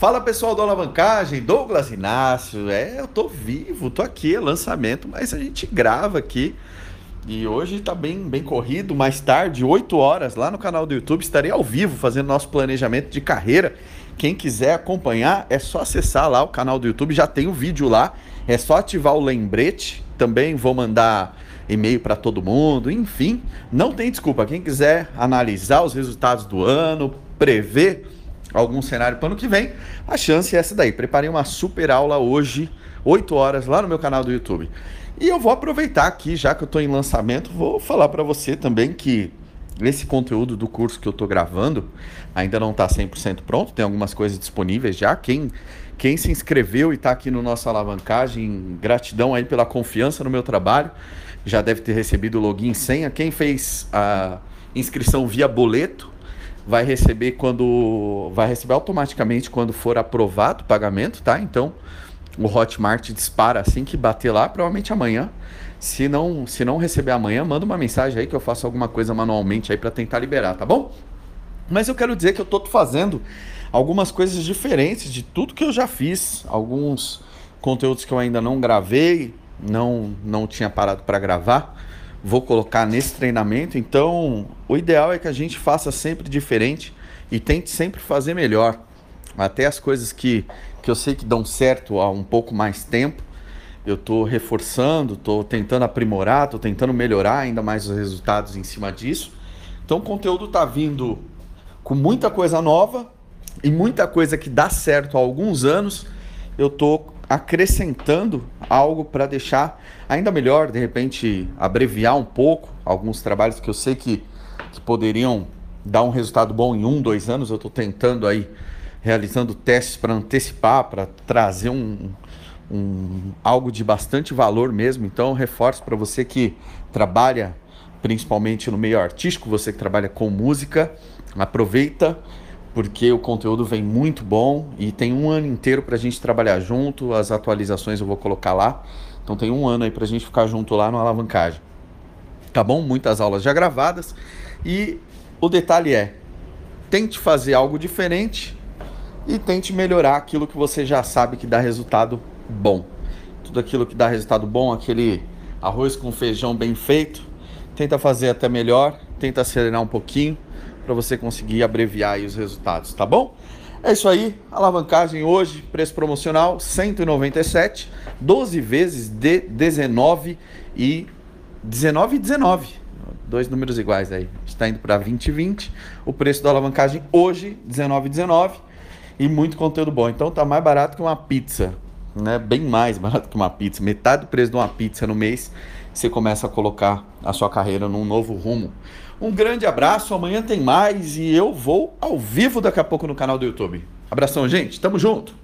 Fala pessoal do Alavancagem, Douglas Inácio. É, eu tô vivo, tô aqui, é lançamento, mas a gente grava aqui. E hoje tá bem, bem corrido. Mais tarde, 8 horas, lá no canal do YouTube, estarei ao vivo fazendo nosso planejamento de carreira. Quem quiser acompanhar, é só acessar lá o canal do YouTube, já tem o vídeo lá. É só ativar o lembrete. Também vou mandar e-mail para todo mundo, enfim, não tem desculpa. Quem quiser analisar os resultados do ano, prever algum cenário para ano que vem, a chance é essa daí. Preparei uma super aula hoje, 8 horas, lá no meu canal do YouTube. E eu vou aproveitar aqui, já que eu estou em lançamento, vou falar para você também que esse conteúdo do curso que eu estou gravando ainda não está 100% pronto, tem algumas coisas disponíveis já. Quem, quem se inscreveu e está aqui no nosso alavancagem, gratidão aí pela confiança no meu trabalho já deve ter recebido o login e senha. Quem fez a inscrição via boleto vai receber quando vai receber automaticamente quando for aprovado o pagamento, tá? Então, o Hotmart dispara assim que bater lá, provavelmente amanhã. Se não, se não receber amanhã, manda uma mensagem aí que eu faço alguma coisa manualmente aí para tentar liberar, tá bom? Mas eu quero dizer que eu tô fazendo algumas coisas diferentes de tudo que eu já fiz, alguns conteúdos que eu ainda não gravei, não, não tinha parado para gravar. Vou colocar nesse treinamento. Então, o ideal é que a gente faça sempre diferente e tente sempre fazer melhor. Até as coisas que, que eu sei que dão certo há um pouco mais tempo, eu estou reforçando, estou tentando aprimorar, estou tentando melhorar ainda mais os resultados em cima disso. Então, o conteúdo está vindo com muita coisa nova e muita coisa que dá certo há alguns anos. Eu estou acrescentando algo para deixar ainda melhor, de repente abreviar um pouco alguns trabalhos que eu sei que, que poderiam dar um resultado bom em um, dois anos. Eu estou tentando aí, realizando testes para antecipar, para trazer um, um, algo de bastante valor mesmo. Então, reforço para você que trabalha principalmente no meio artístico, você que trabalha com música, aproveita porque o conteúdo vem muito bom e tem um ano inteiro para a gente trabalhar junto. As atualizações eu vou colocar lá. Então tem um ano aí para a gente ficar junto lá no alavancagem. Tá bom? Muitas aulas já gravadas. E o detalhe é: tente fazer algo diferente e tente melhorar aquilo que você já sabe que dá resultado bom. Tudo aquilo que dá resultado bom, aquele arroz com feijão bem feito, tenta fazer até melhor, tenta acelerar um pouquinho para você conseguir abreviar os resultados, tá bom? É isso aí, alavancagem hoje, preço promocional 197, 12 vezes de 19 e 19 e 19. Dois números iguais aí. Está indo para 20 e 20. O preço da alavancagem hoje 19 e 19 e muito conteúdo bom. Então tá mais barato que uma pizza, né? Bem mais barato que uma pizza, metade do preço de uma pizza no mês. Você começa a colocar a sua carreira num novo rumo. Um grande abraço, amanhã tem mais e eu vou ao vivo daqui a pouco no canal do YouTube. Abração, gente, tamo junto!